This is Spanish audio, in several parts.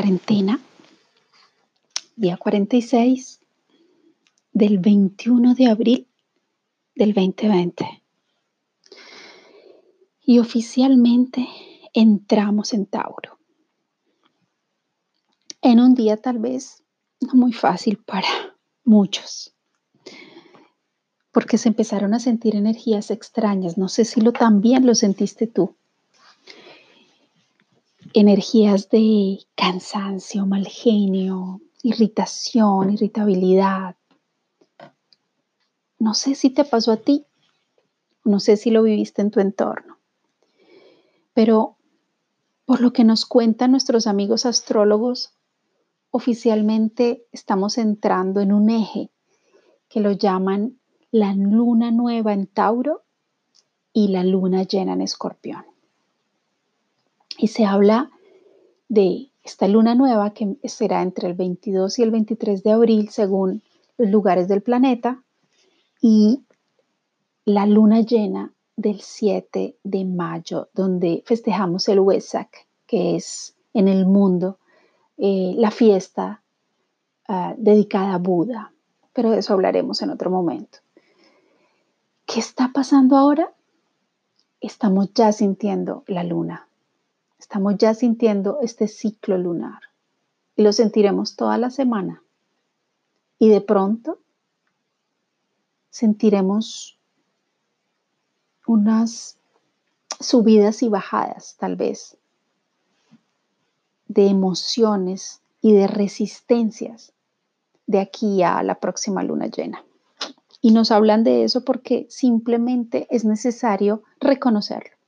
cuarentena, día 46 del 21 de abril del 2020. Y oficialmente entramos en Tauro. En un día tal vez no muy fácil para muchos, porque se empezaron a sentir energías extrañas. No sé si lo también lo sentiste tú energías de cansancio, mal genio, irritación, irritabilidad. No sé si te pasó a ti, no sé si lo viviste en tu entorno, pero por lo que nos cuentan nuestros amigos astrólogos, oficialmente estamos entrando en un eje que lo llaman la luna nueva en Tauro y la luna llena en Escorpión. Y se habla de esta luna nueva que será entre el 22 y el 23 de abril según los lugares del planeta y la luna llena del 7 de mayo donde festejamos el Wesak que es en el mundo eh, la fiesta ah, dedicada a Buda. Pero de eso hablaremos en otro momento. ¿Qué está pasando ahora? Estamos ya sintiendo la luna. Estamos ya sintiendo este ciclo lunar y lo sentiremos toda la semana. Y de pronto sentiremos unas subidas y bajadas, tal vez, de emociones y de resistencias de aquí a la próxima luna llena. Y nos hablan de eso porque simplemente es necesario reconocerlo.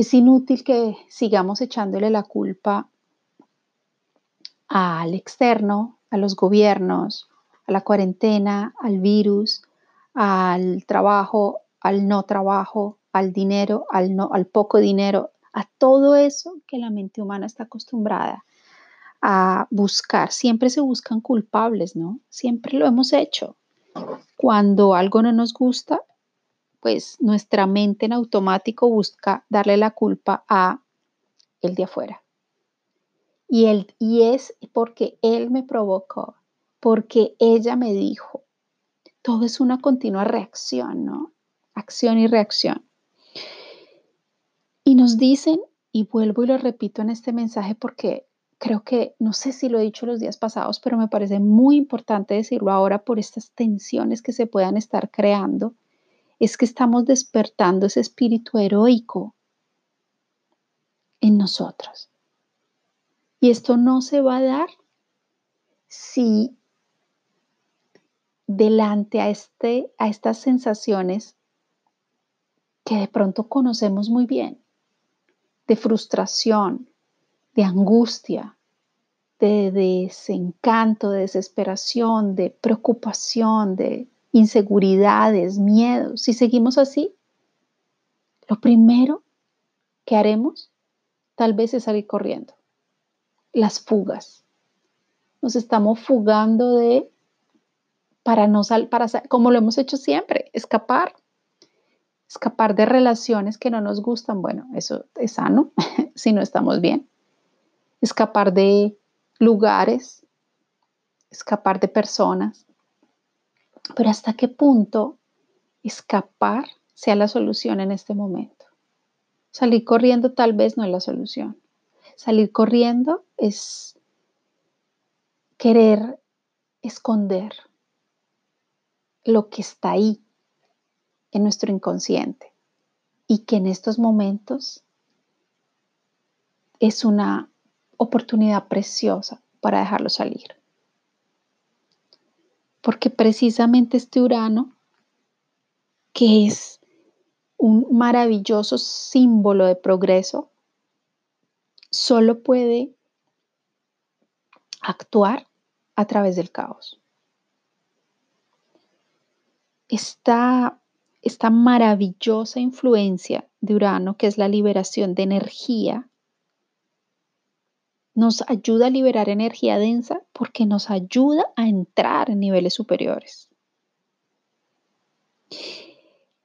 Es inútil que sigamos echándole la culpa al externo, a los gobiernos, a la cuarentena, al virus, al trabajo, al no trabajo, al dinero, al, al poco dinero, a todo eso que la mente humana está acostumbrada a buscar. Siempre se buscan culpables, ¿no? Siempre lo hemos hecho. Cuando algo no nos gusta, pues nuestra mente en automático busca darle la culpa a el de afuera. Y, y es porque él me provocó, porque ella me dijo. Todo es una continua reacción, ¿no? Acción y reacción. Y nos dicen, y vuelvo y lo repito en este mensaje porque creo que, no sé si lo he dicho los días pasados, pero me parece muy importante decirlo ahora por estas tensiones que se puedan estar creando es que estamos despertando ese espíritu heroico en nosotros. Y esto no se va a dar si delante a, este, a estas sensaciones que de pronto conocemos muy bien, de frustración, de angustia, de desencanto, de desesperación, de preocupación, de inseguridades, miedos, si seguimos así, lo primero que haremos tal vez es salir corriendo. Las fugas. Nos estamos fugando de para no salir, para como lo hemos hecho siempre, escapar. Escapar de relaciones que no nos gustan, bueno, eso es sano si no estamos bien. Escapar de lugares, escapar de personas, pero ¿hasta qué punto escapar sea la solución en este momento? Salir corriendo tal vez no es la solución. Salir corriendo es querer esconder lo que está ahí en nuestro inconsciente y que en estos momentos es una oportunidad preciosa para dejarlo salir porque precisamente este Urano, que es un maravilloso símbolo de progreso, solo puede actuar a través del caos. Esta, esta maravillosa influencia de Urano, que es la liberación de energía, nos ayuda a liberar energía densa porque nos ayuda a entrar en niveles superiores.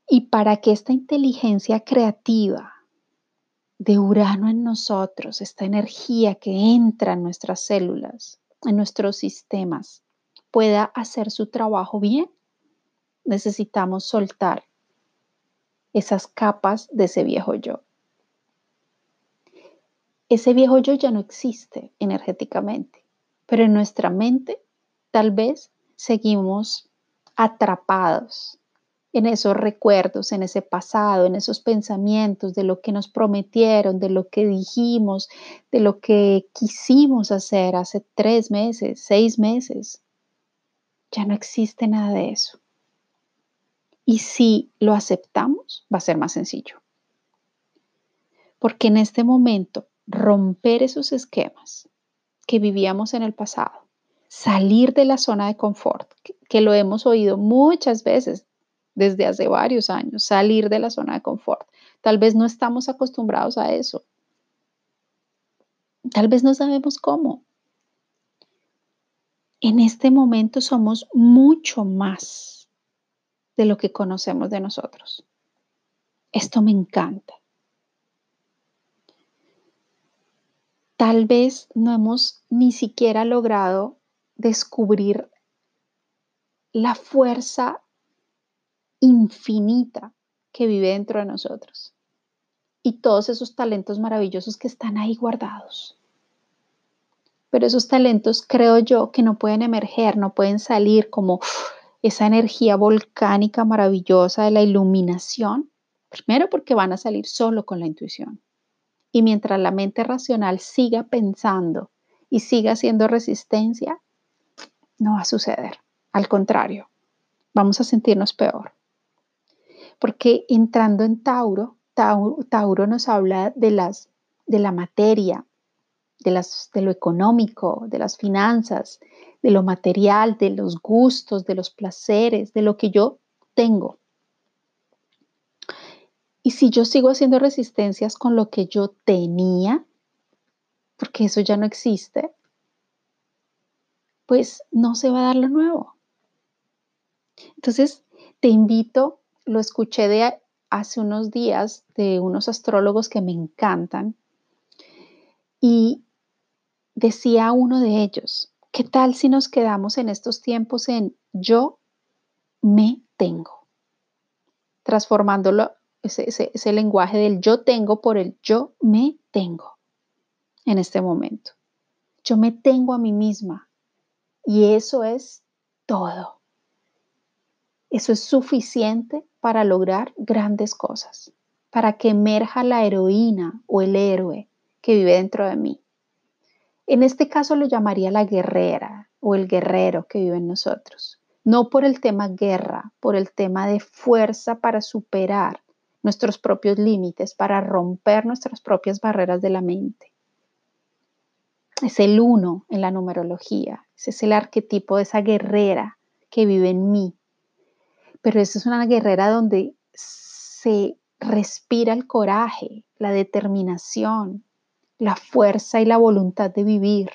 Y para que esta inteligencia creativa de Urano en nosotros, esta energía que entra en nuestras células, en nuestros sistemas, pueda hacer su trabajo bien, necesitamos soltar esas capas de ese viejo yo. Ese viejo yo ya no existe energéticamente, pero en nuestra mente tal vez seguimos atrapados en esos recuerdos, en ese pasado, en esos pensamientos de lo que nos prometieron, de lo que dijimos, de lo que quisimos hacer hace tres meses, seis meses. Ya no existe nada de eso. Y si lo aceptamos, va a ser más sencillo. Porque en este momento, romper esos esquemas que vivíamos en el pasado, salir de la zona de confort, que, lo hemos oído muchas veces desde hace varios años, salir de la zona de confort. Tal vez no estamos acostumbrados a eso. Tal vez no sabemos cómo. En este momento somos mucho más de lo que conocemos de nosotros. Esto me encanta. Tal vez no hemos ni siquiera logrado descubrir la fuerza infinita que vive dentro de nosotros y todos esos talentos maravillosos que están ahí guardados. Pero esos talentos creo yo que no pueden emerger, no pueden salir como esa energía volcánica maravillosa de la iluminación, primero porque van a salir solo con la intuición. Y mientras la mente racional siga pensando y siga haciendo resistencia, no va a suceder. Al contrario, vamos a sentirnos peor. Porque entrando en Tauro, Tauro, nos habla de, las, de la materia, de, las, de lo económico, de las finanzas, de lo material, de los gustos, de los placeres, de lo que yo tengo. Y si yo sigo haciendo resistencias con lo que yo tenía, porque eso ya no existe, pues no se va a dar lo nuevo. Entonces, te invito lo escuché de hace unos días de unos astrólogos que me encantan y decía uno de ellos, ¿qué tal si nos quedamos en estos tiempos en yo me tengo? Transformándolo, ese, lenguaje del yo tengo por el yo me tengo en este momento. Yo me tengo a mí misma y eso es todo. Eso es suficiente para lograr grandes cosas, para que emerja la heroína o el héroe que vive dentro de mí. En este caso lo llamaría la guerrera o el guerrero que vive en nosotros, no por el tema guerra, por el tema de fuerza para superar nuestros propios límites, para romper nuestras propias barreras de la mente. Es el uno en la numerología, ese es el arquetipo de esa guerrera que vive en mí, pero esa es una guerrera donde se respira el coraje, la determinación, la fuerza y la voluntad de vivir.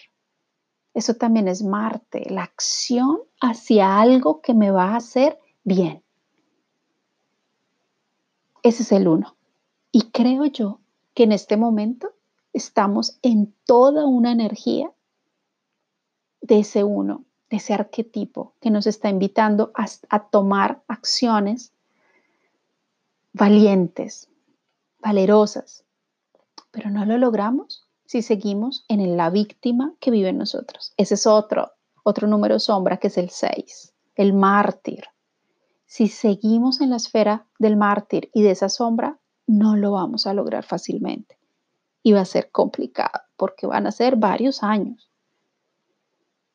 Eso también es Marte, la acción hacia algo que me va a hacer bien. Ese es el uno. Y creo yo que en este momento estamos en toda una energía de ese uno, de ese arquetipo que nos está invitando a, tomar acciones valientes, valerosas, pero no lo logramos si seguimos en la víctima que vive en nosotros. Ese es otro, otro número sombra que es el 6, el mártir. Si seguimos en la esfera del mártir y de esa sombra, no lo vamos a lograr fácilmente. Y va a ser complicado porque van a ser varios años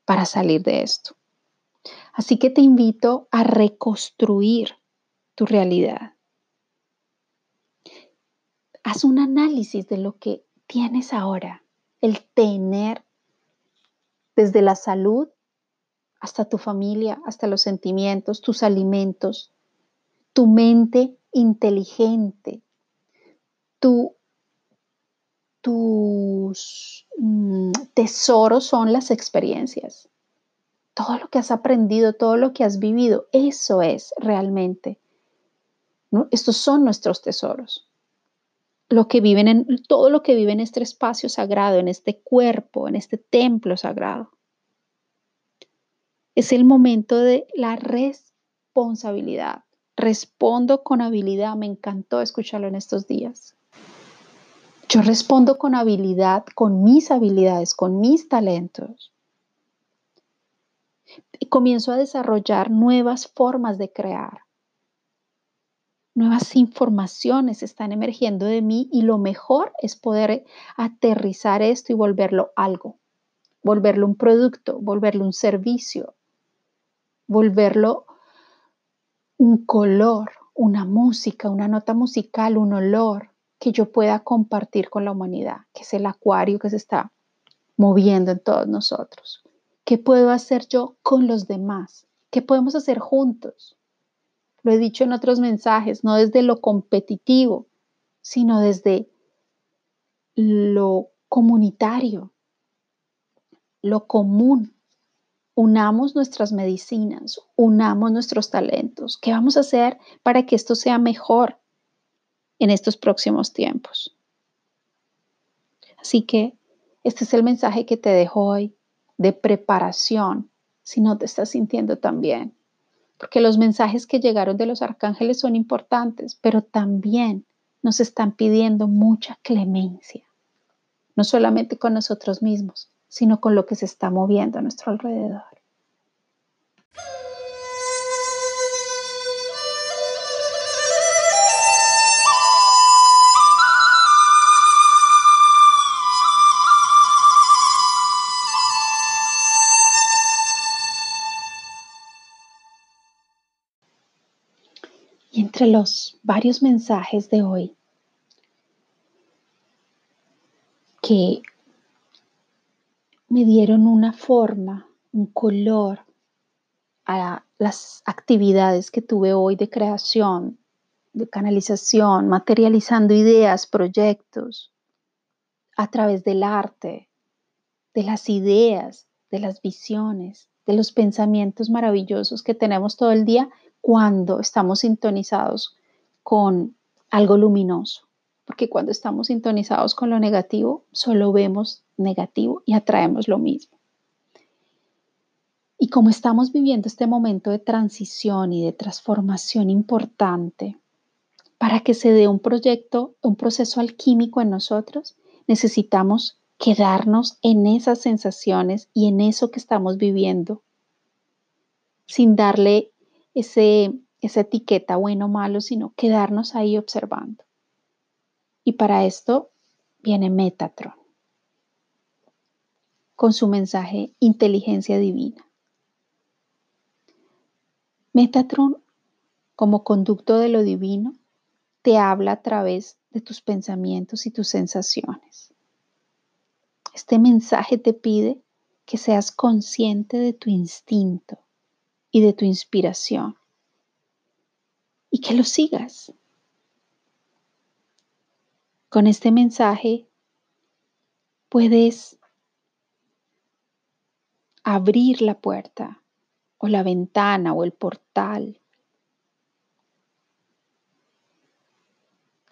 para salir de esto. Así que te invito a reconstruir tu realidad. Haz un análisis de lo que tienes ahora, el tener desde la salud hasta tu familia, hasta los sentimientos, tus alimentos, tu mente inteligente, tu tus mm, tesoros son las experiencias. Todo lo que has aprendido, todo lo que has vivido, eso es realmente. Estos son nuestros tesoros. lo que viven en todo lo que vive en este espacio sagrado, en este cuerpo, en este templo sagrado. Es el momento de la responsabilidad. Respondo con habilidad. Me encantó escucharlo en estos días. Yo respondo con habilidad, con mis habilidades, con mis talentos. Y comienzo a desarrollar nuevas formas de crear. Nuevas informaciones están emergiendo de mí y lo mejor es poder aterrizar esto y volverlo algo, volverlo un producto, volverlo un servicio, volverlo un color, una música, una nota musical, un olor que yo pueda compartir con la humanidad, que es el acuario que se está moviendo en todos nosotros. ¿Qué puedo hacer yo con los demás? ¿Qué podemos hacer juntos? Lo he dicho en otros mensajes, no desde lo competitivo, sino desde lo comunitario, lo común. Unamos nuestras medicinas, unamos nuestros talentos. ¿Qué vamos a hacer para que esto sea mejor en estos próximos tiempos? Así que este es el mensaje que te dejo hoy de preparación si no te estás sintiendo tan bien porque los mensajes que llegaron de los arcángeles son importantes, pero también nos están pidiendo mucha clemencia, no solamente con nosotros mismos, sino con lo que se está moviendo a nuestro alrededor. Y entre los varios mensajes de hoy que me dieron una forma, un color a las actividades que tuve hoy de creación, de canalización, materializando ideas, proyectos, a través del arte, de las ideas, de las visiones, de los pensamientos maravillosos que tenemos todo el día cuando estamos sintonizados con algo luminoso, porque cuando estamos sintonizados con lo negativo, solo vemos negativo y atraemos lo mismo. Y como estamos viviendo este momento de transición y de transformación importante, para que se dé un proyecto, un proceso alquímico en nosotros, necesitamos quedarnos en esas sensaciones y en eso que estamos viviendo, sin darle ese, esa etiqueta bueno o malo, sino quedarnos ahí observando. Y para esto viene Metatron con su mensaje inteligencia divina. Metatron, como conducto de lo divino, te habla a través de tus pensamientos y tus sensaciones. Este mensaje te pide que seas consciente de tu instinto, y de tu inspiración. Y que lo sigas. Con este mensaje puedes abrir la puerta o la ventana o el portal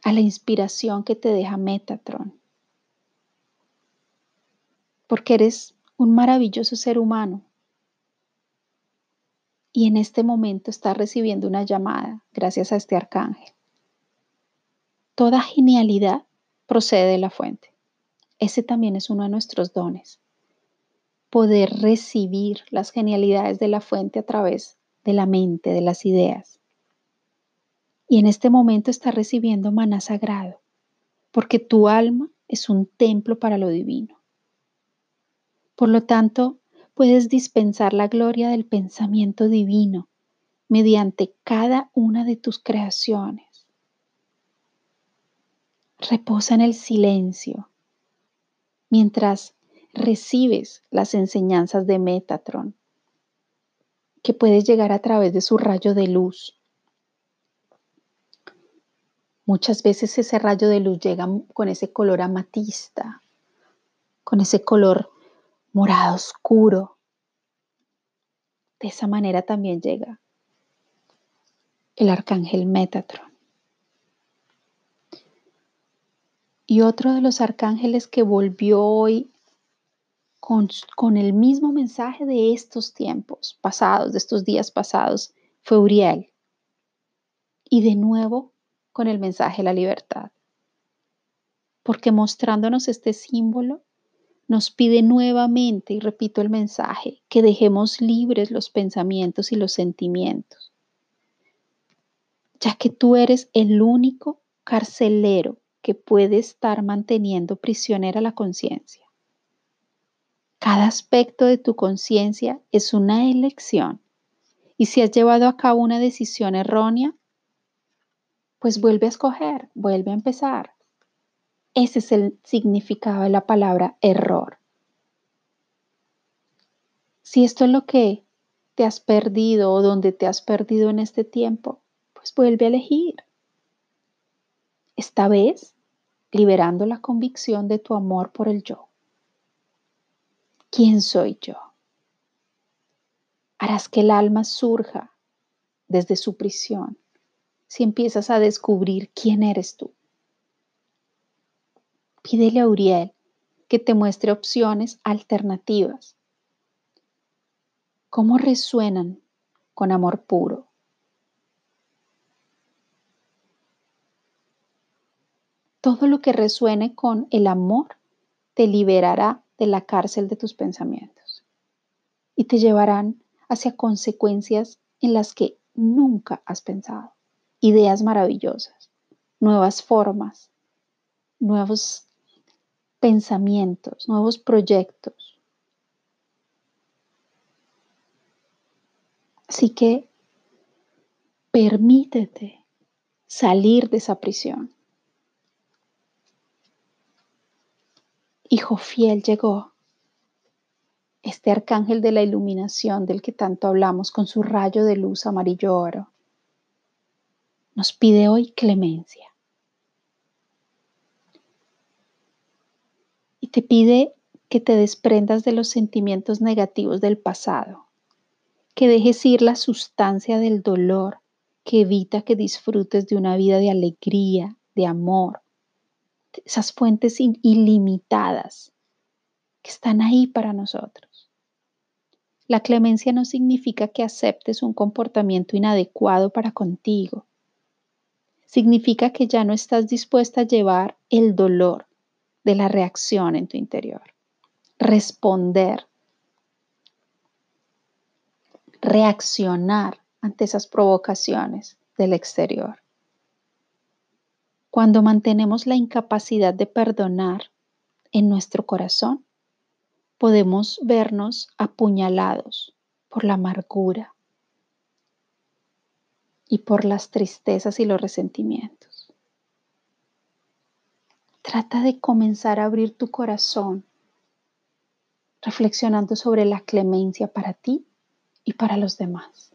a la inspiración que te deja Metatron. Porque eres un maravilloso ser humano y en este momento está recibiendo una llamada gracias a este arcángel. Toda genialidad procede de la fuente. Ese también es uno de nuestros dones. Poder recibir las genialidades de la fuente a través de la mente, de las ideas. Y en este momento está recibiendo maná sagrado, porque tu alma es un templo para lo divino. Por lo tanto, puedes dispensar la gloria del pensamiento divino mediante cada una de tus creaciones. Reposa en el silencio mientras recibes las enseñanzas de Metatron, que puedes llegar a través de su rayo de luz. Muchas veces ese rayo de luz llega con ese color amatista, con ese color morado oscuro. De esa manera también llega el arcángel Metatron. Y otro de los arcángeles que volvió hoy con, con, el mismo mensaje de estos tiempos pasados, de estos días pasados, fue Uriel. Y de nuevo con el mensaje de la libertad. Porque mostrándonos este símbolo, nos pide nuevamente, y repito el mensaje, que dejemos libres los pensamientos y los sentimientos, ya que tú eres el único carcelero que puede estar manteniendo prisionera la conciencia. Cada aspecto de tu conciencia es una elección y si has llevado a cabo una decisión errónea, pues vuelve a escoger, vuelve a empezar. Ese es el significado de la palabra error. Si esto es lo que te has perdido o donde te has perdido en este tiempo, pues vuelve a elegir. Esta vez, liberando la convicción de tu amor por el yo. ¿Quién soy yo? Harás que el alma surja desde su prisión si empiezas a descubrir quién eres tú. Pídele a Uriel que te muestre opciones alternativas. ¿Cómo resuenan con amor puro? Todo lo que resuene con el amor te liberará de la cárcel de tus pensamientos y te llevarán hacia consecuencias en las que nunca has pensado. Ideas maravillosas, nuevas formas, nuevos pensamientos, nuevos proyectos. Así que permítete salir de esa prisión. Hijo fiel llegó, este arcángel de la iluminación del que tanto hablamos con su rayo de luz amarillo oro. Nos pide hoy clemencia. te pide que te desprendas de los sentimientos negativos del pasado, que dejes ir la sustancia del dolor que evita que disfrutes de una vida de alegría, de amor, esas fuentes ilimitadas que están ahí para nosotros. La clemencia no significa que aceptes un comportamiento inadecuado para contigo. Significa que ya no estás dispuesta a llevar el dolor de la reacción en tu interior. Responder. Reaccionar ante esas provocaciones del exterior. Cuando mantenemos la incapacidad de perdonar en nuestro corazón, podemos vernos apuñalados por la amargura y por las tristezas y los resentimientos. Trata de comenzar a abrir tu corazón, reflexionando sobre la clemencia para ti y para los demás.